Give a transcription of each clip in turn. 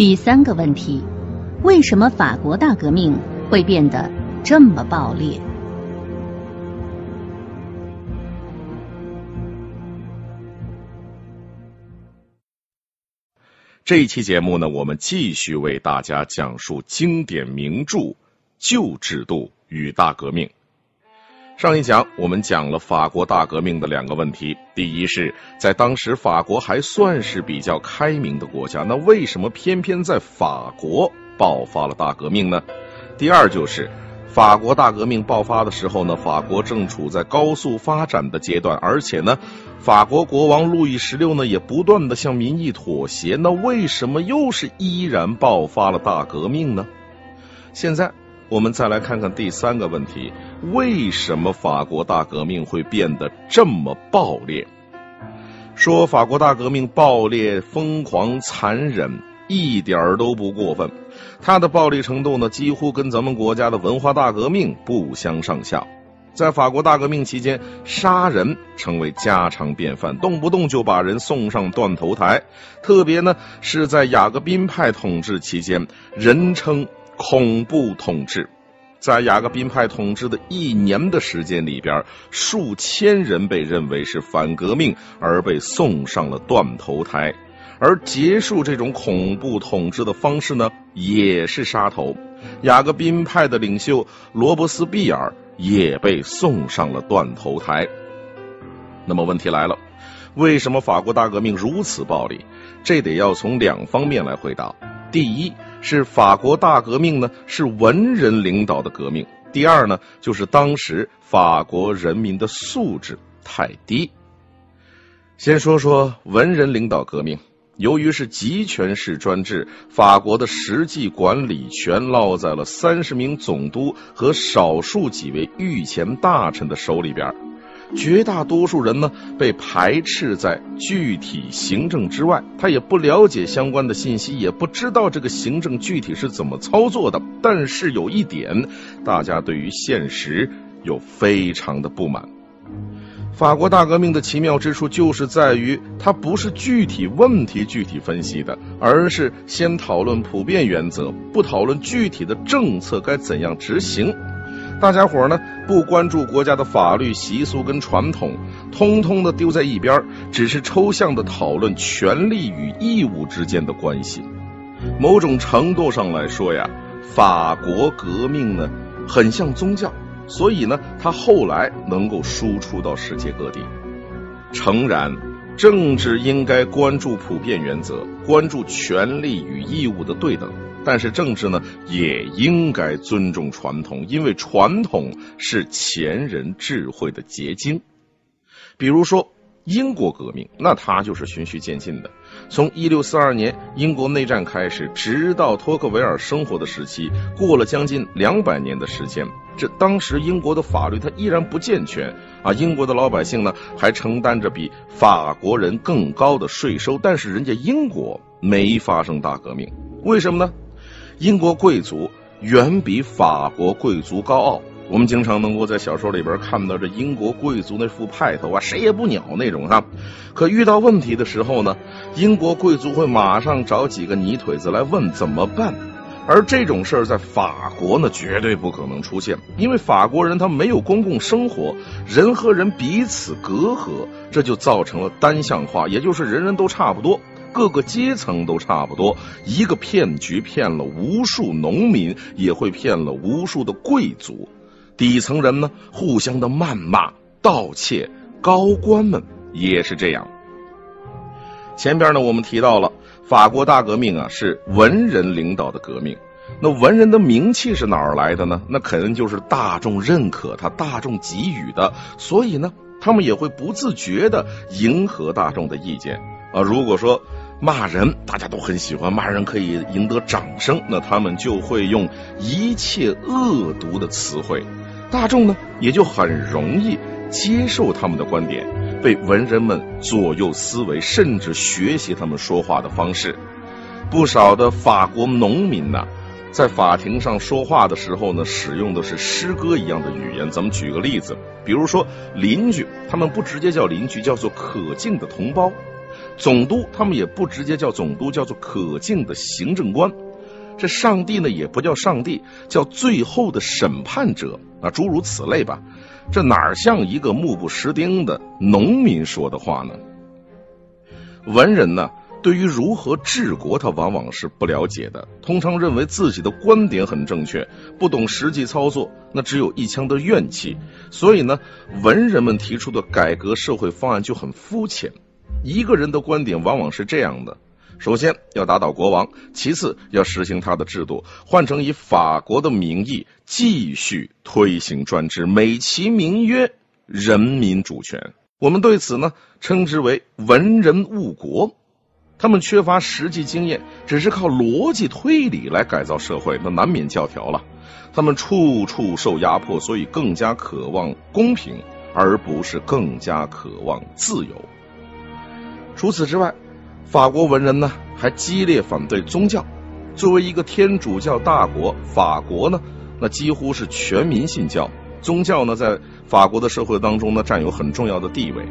第三个问题：为什么法国大革命会变得这么暴烈？这一期节目呢，我们继续为大家讲述经典名著《旧制度与大革命》。上一讲我们讲了法国大革命的两个问题：第一是在当时法国还算是比较开明的国家，那为什么偏偏在法国爆发了大革命呢？第二就是法国大革命爆发的时候呢，法国正处在高速发展的阶段，而且呢，法国国王路易十六呢也不断的向民意妥协，那为什么又是依然爆发了大革命呢？现在。我们再来看看第三个问题：为什么法国大革命会变得这么暴烈？说法国大革命暴烈、疯狂、残忍，一点儿都不过分。它的暴力程度呢，几乎跟咱们国家的文化大革命不相上下。在法国大革命期间，杀人成为家常便饭，动不动就把人送上断头台。特别呢，是在雅各宾派统治期间，人称。恐怖统治，在雅各宾派统治的一年的时间里边，数千人被认为是反革命而被送上了断头台。而结束这种恐怖统治的方式呢，也是杀头。雅各宾派的领袖罗伯斯庇尔也被送上了断头台。那么问题来了，为什么法国大革命如此暴力？这得要从两方面来回答。第一。是法国大革命呢，是文人领导的革命。第二呢，就是当时法国人民的素质太低。先说说文人领导革命，由于是集权式专制，法国的实际管理权落在了三十名总督和少数几位御前大臣的手里边。绝大多数人呢被排斥在具体行政之外，他也不了解相关的信息，也不知道这个行政具体是怎么操作的。但是有一点，大家对于现实有非常的不满。法国大革命的奇妙之处就是在于，它不是具体问题具体分析的，而是先讨论普遍原则，不讨论具体的政策该怎样执行。大家伙呢不关注国家的法律习俗跟传统，通通的丢在一边，只是抽象的讨论权利与义务之间的关系。某种程度上来说呀，法国革命呢很像宗教，所以呢它后来能够输出到世界各地。诚然，政治应该关注普遍原则，关注权利与义务的对等。但是政治呢，也应该尊重传统，因为传统是前人智慧的结晶。比如说英国革命，那它就是循序渐进的。从一六四二年英国内战开始，直到托克维尔生活的时期，过了将近两百年的时间。这当时英国的法律它依然不健全啊，英国的老百姓呢还承担着比法国人更高的税收，但是人家英国没发生大革命，为什么呢？英国贵族远比法国贵族高傲。我们经常能够在小说里边看到这英国贵族那副派头啊，谁也不鸟那种哈。可遇到问题的时候呢，英国贵族会马上找几个泥腿子来问怎么办。而这种事儿在法国呢，绝对不可能出现，因为法国人他没有公共生活，人和人彼此隔阂，这就造成了单向化，也就是人人都差不多。各个阶层都差不多，一个骗局骗了无数农民，也会骗了无数的贵族。底层人呢，互相的谩骂、盗窃，高官们也是这样。前边呢，我们提到了法国大革命啊，是文人领导的革命。那文人的名气是哪儿来的呢？那肯定就是大众认可他、大众给予的。所以呢，他们也会不自觉的迎合大众的意见啊。如果说骂人，大家都很喜欢骂人，可以赢得掌声。那他们就会用一切恶毒的词汇，大众呢也就很容易接受他们的观点，被文人们左右思维，甚至学习他们说话的方式。不少的法国农民呐，在法庭上说话的时候呢，使用的是诗歌一样的语言。咱们举个例子，比如说邻居，他们不直接叫邻居，叫做可敬的同胞。总督他们也不直接叫总督，叫做可敬的行政官。这上帝呢也不叫上帝，叫最后的审判者啊，诸如此类吧。这哪像一个目不识丁的农民说的话呢？文人呢，对于如何治国，他往往是不了解的，通常认为自己的观点很正确，不懂实际操作，那只有一腔的怨气。所以呢，文人们提出的改革社会方案就很肤浅。一个人的观点往往是这样的。首先要打倒国王，其次要实行他的制度，换成以法国的名义继续推行专制，美其名曰人民主权。我们对此呢称之为文人误国。他们缺乏实际经验，只是靠逻辑推理来改造社会，那难免教条了。他们处处受压迫，所以更加渴望公平，而不是更加渴望自由。除此之外。法国文人呢，还激烈反对宗教。作为一个天主教大国，法国呢，那几乎是全民信教。宗教呢，在法国的社会当中呢，占有很重要的地位。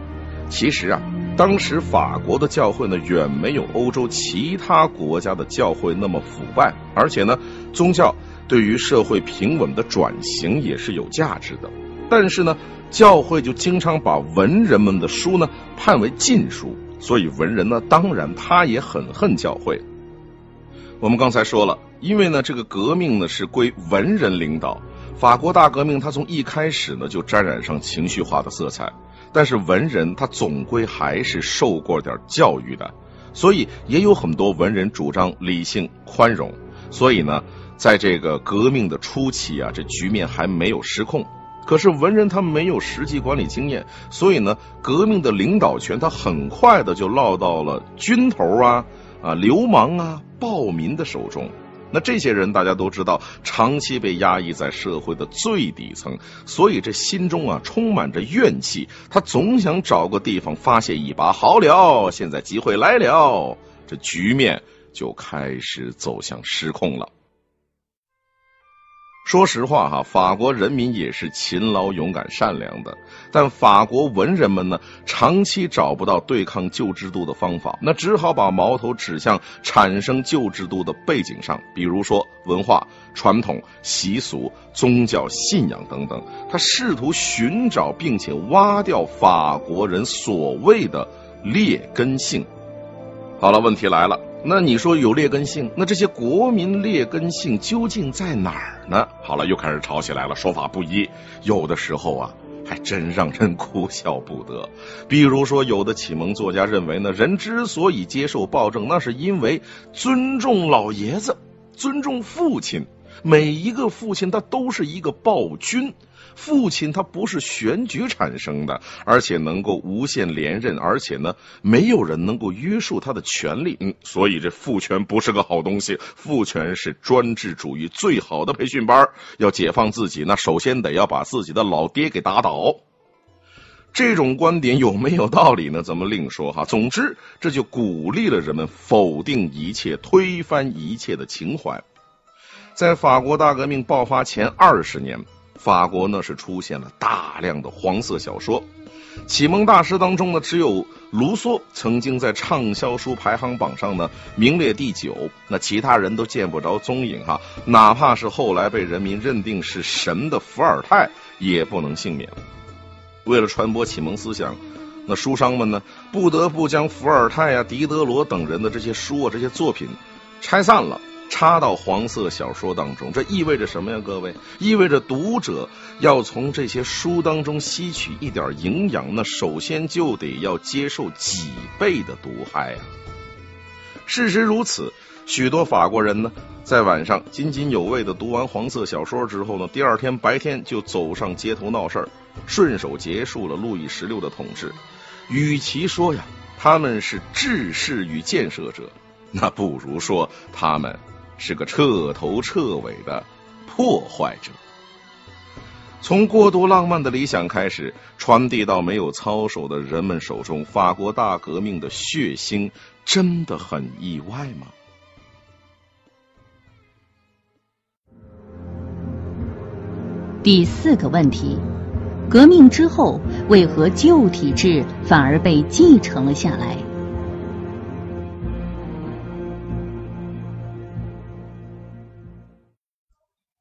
其实啊，当时法国的教会呢，远没有欧洲其他国家的教会那么腐败，而且呢，宗教对于社会平稳的转型也是有价值的。但是呢，教会就经常把文人们的书呢，判为禁书。所以文人呢，当然他也很恨教会。我们刚才说了，因为呢，这个革命呢是归文人领导。法国大革命，它从一开始呢就沾染上情绪化的色彩。但是文人他总归还是受过点教育的，所以也有很多文人主张理性宽容。所以呢，在这个革命的初期啊，这局面还没有失控。可是文人他没有实际管理经验，所以呢，革命的领导权他很快的就落到了军头啊、啊流氓啊、暴民的手中。那这些人大家都知道，长期被压抑在社会的最底层，所以这心中啊充满着怨气，他总想找个地方发泄一把。好了，现在机会来了，这局面就开始走向失控了。说实话哈，法国人民也是勤劳、勇敢、善良的，但法国文人们呢，长期找不到对抗旧制度的方法，那只好把矛头指向产生旧制度的背景上，比如说文化、传统、习俗、宗教信仰等等，他试图寻找并且挖掉法国人所谓的劣根性。好了，问题来了。那你说有劣根性，那这些国民劣根性究竟在哪儿呢？好了，又开始吵起来了，说法不一，有的时候啊，还真让人哭笑不得。比如说，有的启蒙作家认为呢，人之所以接受暴政，那是因为尊重老爷子，尊重父亲。每一个父亲他都是一个暴君，父亲他不是选举产生的，而且能够无限连任，而且呢，没有人能够约束他的权利。嗯，所以这父权不是个好东西，父权是专制主义最好的培训班。要解放自己，那首先得要把自己的老爹给打倒。这种观点有没有道理呢？咱们另说哈。总之，这就鼓励了人们否定一切、推翻一切的情怀。在法国大革命爆发前二十年，法国呢是出现了大量的黄色小说。启蒙大师当中呢，只有卢梭曾经在畅销书排行榜上呢名列第九，那其他人都见不着踪影哈。哪怕是后来被人民认定是神的伏尔泰，也不能幸免。为了传播启蒙思想，那书商们呢不得不将伏尔泰啊、狄德罗等人的这些书啊、这些作品拆散了。插到黄色小说当中，这意味着什么呀？各位，意味着读者要从这些书当中吸取一点营养，那首先就得要接受几倍的毒害啊！事实如此，许多法国人呢，在晚上津津有味的读完黄色小说之后呢，第二天白天就走上街头闹事儿，顺手结束了路易十六的统治。与其说呀，他们是治世与建设者，那不如说他们。是个彻头彻尾的破坏者。从过度浪漫的理想开始，传递到没有操守的人们手中，法国大革命的血腥真的很意外吗？第四个问题：革命之后，为何旧体制反而被继承了下来？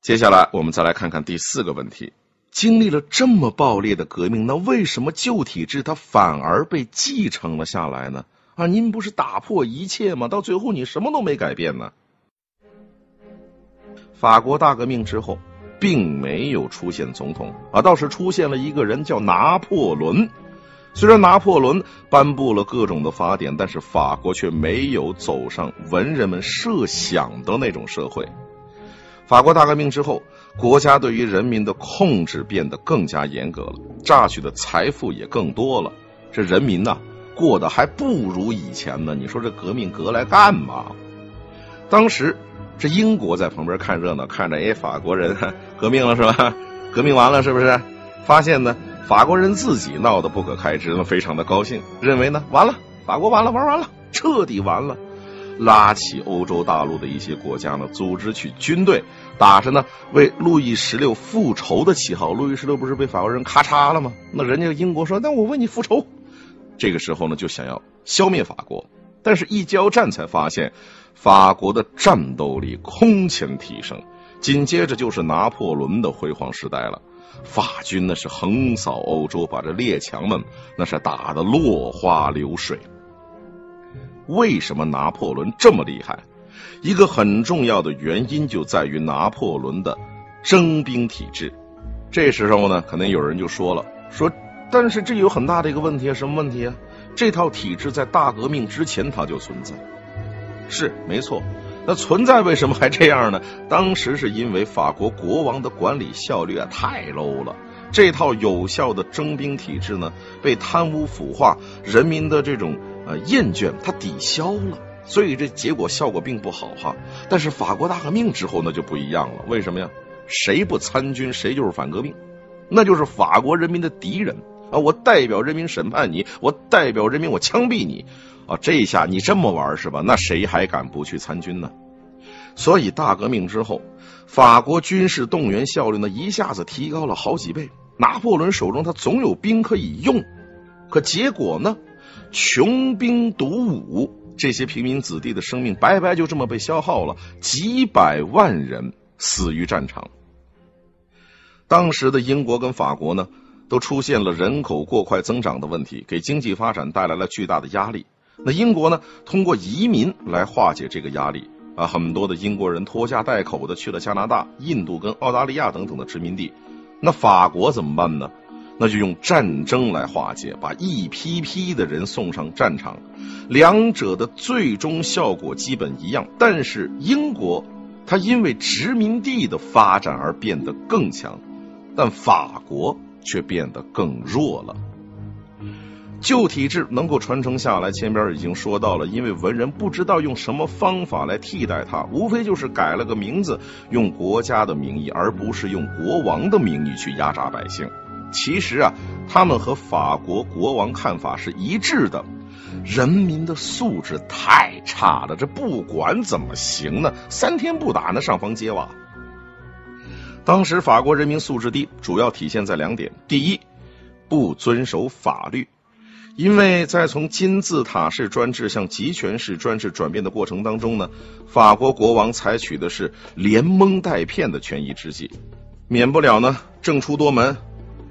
接下来我们再来看看第四个问题：经历了这么暴烈的革命，那为什么旧体制它反而被继承了下来呢？啊，您不是打破一切吗？到最后你什么都没改变呢？法国大革命之后，并没有出现总统啊，倒是出现了一个人叫拿破仑。虽然拿破仑颁布了各种的法典，但是法国却没有走上文人们设想的那种社会。法国大革命之后，国家对于人民的控制变得更加严格了，榨取的财富也更多了。这人民呐，过得还不如以前呢。你说这革命革来干嘛？当时这英国在旁边看热闹，看着哎，法国人 革命了是吧？革命完了是不是？发现呢？法国人自己闹得不可开支，非常的高兴，认为呢，完了，法国完了，玩完了，彻底完了，拉起欧洲大陆的一些国家呢，组织起军队，打着呢为路易十六复仇的旗号。路易十六不是被法国人咔嚓了吗？那人家英国说，那我为你复仇。这个时候呢，就想要消灭法国，但是一交战才发现，法国的战斗力空前提升，紧接着就是拿破仑的辉煌时代了。法军那是横扫欧洲，把这列强们那是打得落花流水。为什么拿破仑这么厉害？一个很重要的原因就在于拿破仑的征兵体制。这时候呢，可能有人就说了：“说，但是这有很大的一个问题啊，什么问题啊？这套体制在大革命之前它就存在。是没错。”那存在为什么还这样呢？当时是因为法国国王的管理效率啊太 low 了，这套有效的征兵体制呢被贪污腐化、人民的这种呃厌倦，它抵消了，所以这结果效果并不好哈。但是法国大革命之后那就不一样了，为什么呀？谁不参军谁就是反革命，那就是法国人民的敌人啊！我代表人民审判你，我代表人民我枪毙你。啊，这一下你这么玩是吧？那谁还敢不去参军呢？所以大革命之后，法国军事动员效率呢一下子提高了好几倍。拿破仑手中他总有兵可以用，可结果呢，穷兵黩武，这些平民子弟的生命白白就这么被消耗了，几百万人死于战场。当时的英国跟法国呢，都出现了人口过快增长的问题，给经济发展带来了巨大的压力。那英国呢？通过移民来化解这个压力啊，很多的英国人拖家带口的去了加拿大、印度跟澳大利亚等等的殖民地。那法国怎么办呢？那就用战争来化解，把一批批的人送上战场。两者的最终效果基本一样，但是英国它因为殖民地的发展而变得更强，但法国却变得更弱了。旧体制能够传承下来，前边已经说到了，因为文人不知道用什么方法来替代它，无非就是改了个名字，用国家的名义，而不是用国王的名义去压榨百姓。其实啊，他们和法国国王看法是一致的，人民的素质太差了，这不管怎么行呢？三天不打，那上房揭瓦。当时法国人民素质低，主要体现在两点：第一，不遵守法律。因为在从金字塔式专制向集权式专制转变的过程当中呢，法国国王采取的是连蒙带骗的权宜之计，免不了呢政出多门，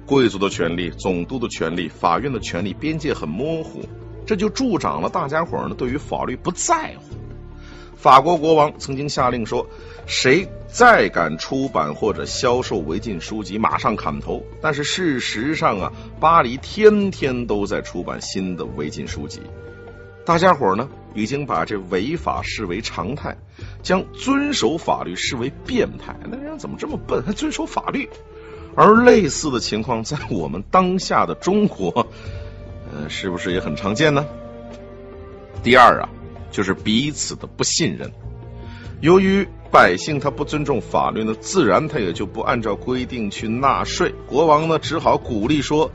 贵族的权利、总督的权利、法院的权利边界很模糊，这就助长了大家伙儿呢对于法律不在乎。法国国王曾经下令说：“谁再敢出版或者销售违禁书籍，马上砍头。”但是事实上啊，巴黎天天都在出版新的违禁书籍。大家伙儿呢，已经把这违法视为常态，将遵守法律视为变态。那人怎么这么笨，还遵守法律？而类似的情况在我们当下的中国，呃，是不是也很常见呢？第二啊。就是彼此的不信任。由于百姓他不尊重法律呢，自然他也就不按照规定去纳税。国王呢，只好鼓励说，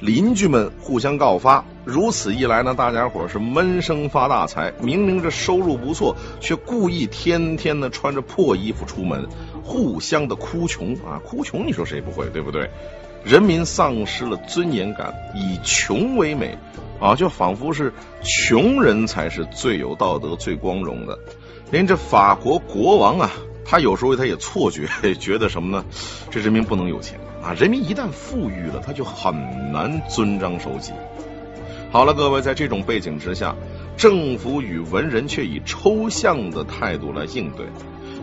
邻居们互相告发。如此一来呢，大家伙是闷声发大财。明明这收入不错，却故意天天的穿着破衣服出门，互相的哭穷啊！哭穷，你说谁不会，对不对？人民丧失了尊严感，以穷为美。啊，就仿佛是穷人才是最有道德、最光荣的。连这法国国王啊，他有时候他也错觉，觉得什么呢？这人民不能有钱啊！人民一旦富裕了，他就很难遵章守纪。好了，各位，在这种背景之下，政府与文人却以抽象的态度来应对。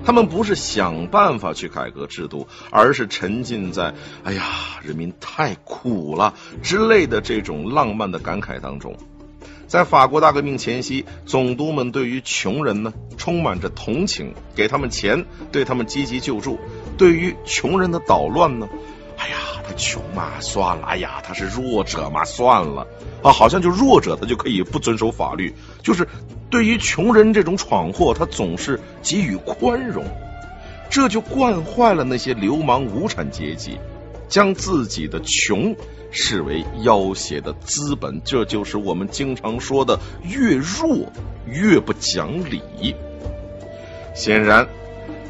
他们不是想办法去改革制度，而是沉浸在“哎呀，人民太苦了”之类的这种浪漫的感慨当中。在法国大革命前夕，总督们对于穷人呢充满着同情，给他们钱，对他们积极救助。对于穷人的捣乱呢，哎呀，他穷嘛，算了；哎呀，他是弱者嘛，算了。啊，好像就弱者他就可以不遵守法律，就是对于穷人这种闯祸，他总是给予宽容，这就惯坏了那些流氓无产阶级，将自己的穷。视为要挟的资本，这就是我们经常说的“越弱越不讲理”。显然，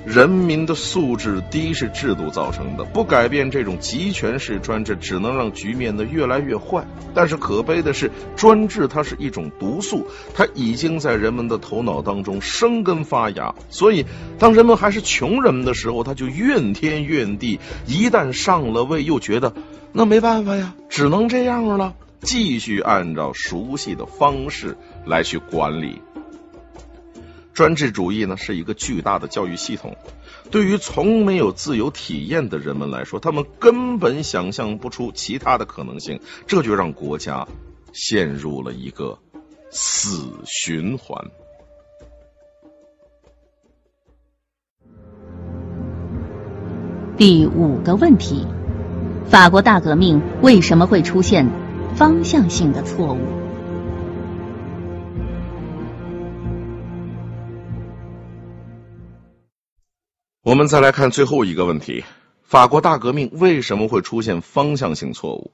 人民的素质低是制度造成的，不改变这种集权式专制，只能让局面呢越来越坏。但是可悲的是，专制它是一种毒素，它已经在人们的头脑当中生根发芽。所以，当人们还是穷人的时候，他就怨天怨地；一旦上了位，又觉得。那没办法呀，只能这样了。继续按照熟悉的方式来去管理。专制主义呢，是一个巨大的教育系统。对于从没有自由体验的人们来说，他们根本想象不出其他的可能性，这就让国家陷入了一个死循环。第五个问题。法国大革命为什么会出现方向性的错误？我们再来看最后一个问题：法国大革命为什么会出现方向性错误？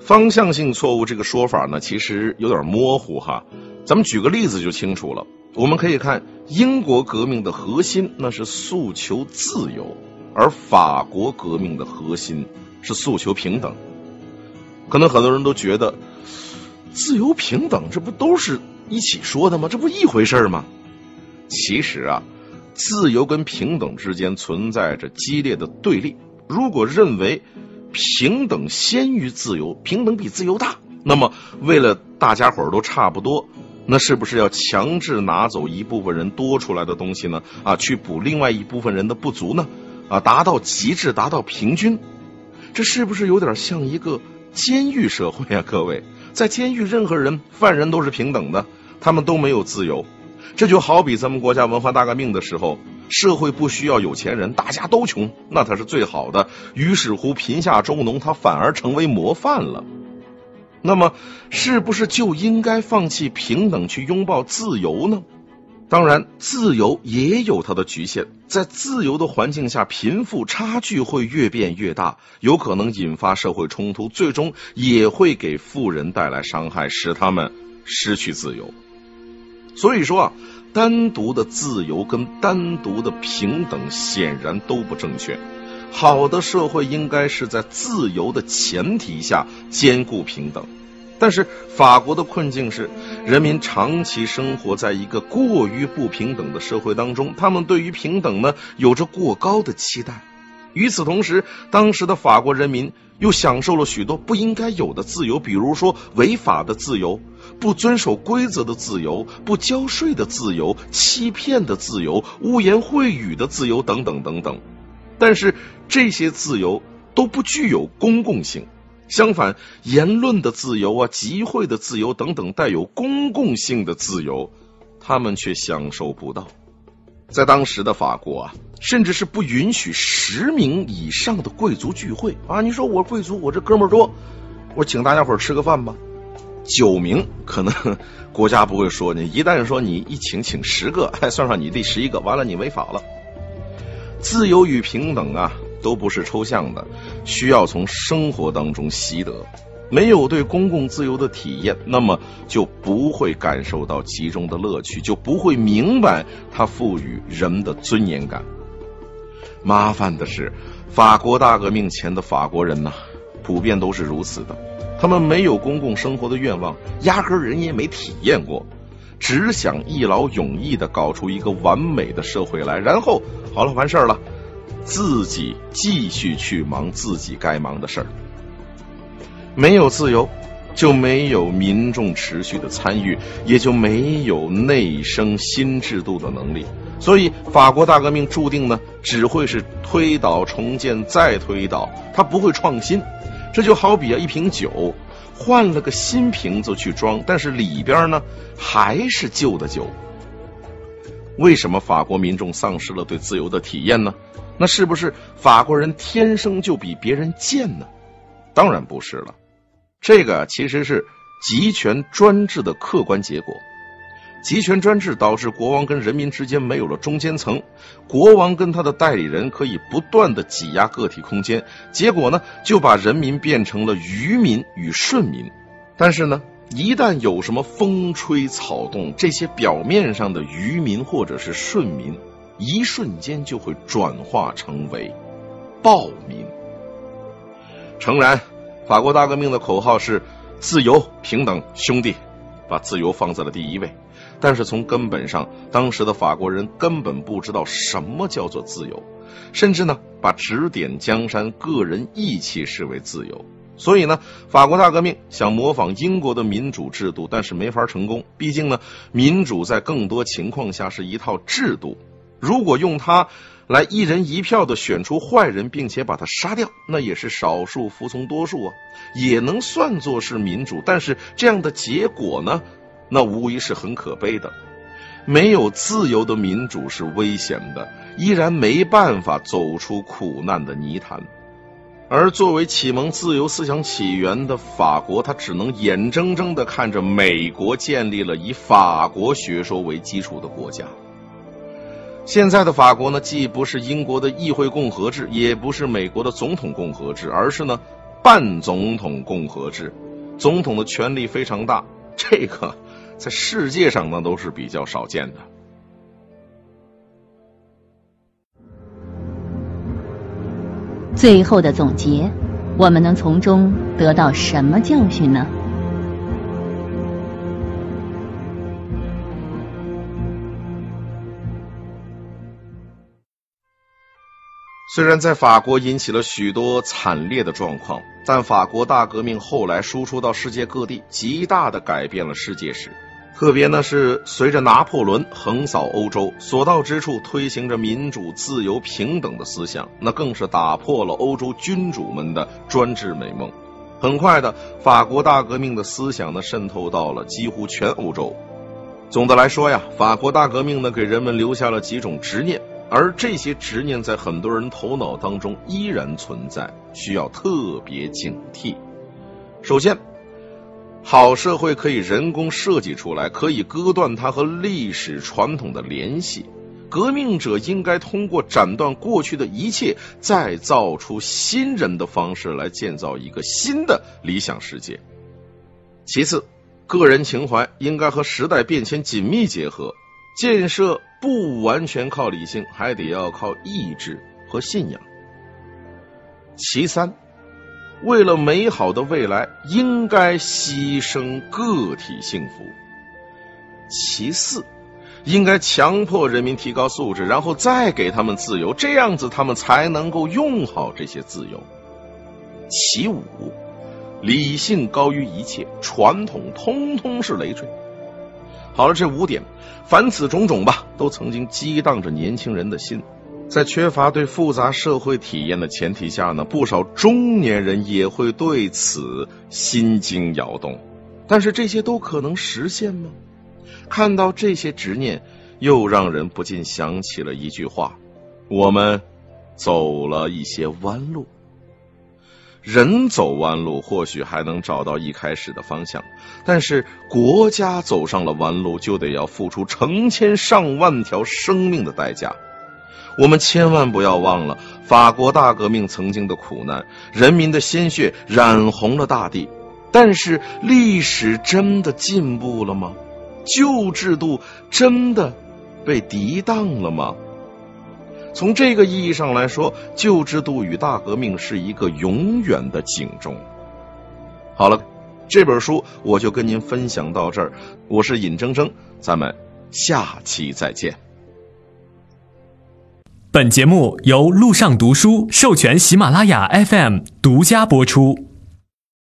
方向性错误这个说法呢，其实有点模糊哈。咱们举个例子就清楚了。我们可以看英国革命的核心，那是诉求自由，而法国革命的核心。是诉求平等，可能很多人都觉得自由平等这不都是一起说的吗？这不一回事吗？其实啊，自由跟平等之间存在着激烈的对立。如果认为平等先于自由，平等比自由大，那么为了大家伙儿都差不多，那是不是要强制拿走一部分人多出来的东西呢？啊，去补另外一部分人的不足呢？啊，达到极致，达到平均。这是不是有点像一个监狱社会啊？各位，在监狱，任何人犯人都是平等的，他们都没有自由。这就好比咱们国家文化大革命的时候，社会不需要有钱人，大家都穷，那他是最好的。于是乎，贫下中农，他反而成为模范了。那么，是不是就应该放弃平等，去拥抱自由呢？当然，自由也有它的局限。在自由的环境下，贫富差距会越变越大，有可能引发社会冲突，最终也会给富人带来伤害，使他们失去自由。所以说啊，单独的自由跟单独的平等显然都不正确。好的社会应该是在自由的前提下兼顾平等。但是法国的困境是，人民长期生活在一个过于不平等的社会当中，他们对于平等呢有着过高的期待。与此同时，当时的法国人民又享受了许多不应该有的自由，比如说违法的自由、不遵守规则的自由、不交税的自由、欺骗的自由、污言秽语的自由等等等等。但是这些自由都不具有公共性。相反，言论的自由啊，集会的自由等等带有公共性的自由，他们却享受不到。在当时的法国啊，甚至是不允许十名以上的贵族聚会啊。你说我贵族，我这哥们儿多，我请大家伙吃个饭吧。九名可能国家不会说你，一旦说你一请请十个，还 算上你第十一个，完了你违法了。自由与平等啊。都不是抽象的，需要从生活当中习得。没有对公共自由的体验，那么就不会感受到其中的乐趣，就不会明白它赋予人的尊严感。麻烦的是，法国大革命前的法国人呢，普遍都是如此的。他们没有公共生活的愿望，压根人也没体验过。只想一劳永逸的搞出一个完美的社会来，然后好了，完事儿了，自己继续去忙自己该忙的事儿。没有自由，就没有民众持续的参与，也就没有内生新制度的能力。所以，法国大革命注定呢，只会是推倒重建再推倒，它不会创新。这就好比啊，一瓶酒换了个新瓶子去装，但是里边呢还是旧的酒。为什么法国民众丧失了对自由的体验呢？那是不是法国人天生就比别人贱呢？当然不是了。这个其实是集权专制的客观结果。集权专制导致国王跟人民之间没有了中间层，国王跟他的代理人可以不断的挤压个体空间，结果呢就把人民变成了愚民与顺民。但是呢，一旦有什么风吹草动，这些表面上的愚民或者是顺民，一瞬间就会转化成为暴民。诚然。法国大革命的口号是“自由、平等、兄弟”，把自由放在了第一位。但是从根本上，当时的法国人根本不知道什么叫做自由，甚至呢把指点江山、个人义气视为自由。所以呢，法国大革命想模仿英国的民主制度，但是没法成功。毕竟呢，民主在更多情况下是一套制度，如果用它。来一人一票的选出坏人，并且把他杀掉，那也是少数服从多数啊，也能算作是民主。但是这样的结果呢，那无疑是很可悲的。没有自由的民主是危险的，依然没办法走出苦难的泥潭。而作为启蒙自由思想起源的法国，他只能眼睁睁的看着美国建立了以法国学说为基础的国家。现在的法国呢，既不是英国的议会共和制，也不是美国的总统共和制，而是呢半总统共和制。总统的权力非常大，这个在世界上呢都是比较少见的。最后的总结，我们能从中得到什么教训呢？虽然在法国引起了许多惨烈的状况，但法国大革命后来输出到世界各地，极大的改变了世界史。特别呢是随着拿破仑横扫欧洲，所到之处推行着民主、自由、平等的思想，那更是打破了欧洲君主们的专制美梦。很快的，法国大革命的思想呢渗透到了几乎全欧洲。总的来说呀，法国大革命呢给人们留下了几种执念。而这些执念在很多人头脑当中依然存在，需要特别警惕。首先，好社会可以人工设计出来，可以割断它和历史传统的联系。革命者应该通过斩断过去的一切，再造出新人的方式来建造一个新的理想世界。其次，个人情怀应该和时代变迁紧密结合。建设不完全靠理性，还得要靠意志和信仰。其三，为了美好的未来，应该牺牲个体幸福。其四，应该强迫人民提高素质，然后再给他们自由，这样子他们才能够用好这些自由。其五，理性高于一切，传统通通是累赘。好了，这五点，凡此种种吧，都曾经激荡着年轻人的心。在缺乏对复杂社会体验的前提下呢，不少中年人也会对此心惊摇动。但是这些都可能实现吗？看到这些执念，又让人不禁想起了一句话：我们走了一些弯路。人走弯路，或许还能找到一开始的方向，但是国家走上了弯路，就得要付出成千上万条生命的代价。我们千万不要忘了法国大革命曾经的苦难，人民的鲜血染红了大地。但是历史真的进步了吗？旧制度真的被涤荡了吗？从这个意义上来说，旧制度与大革命是一个永远的警钟。好了，这本书我就跟您分享到这儿，我是尹铮铮，咱们下期再见。本节目由路上读书授权喜马拉雅 FM 独家播出。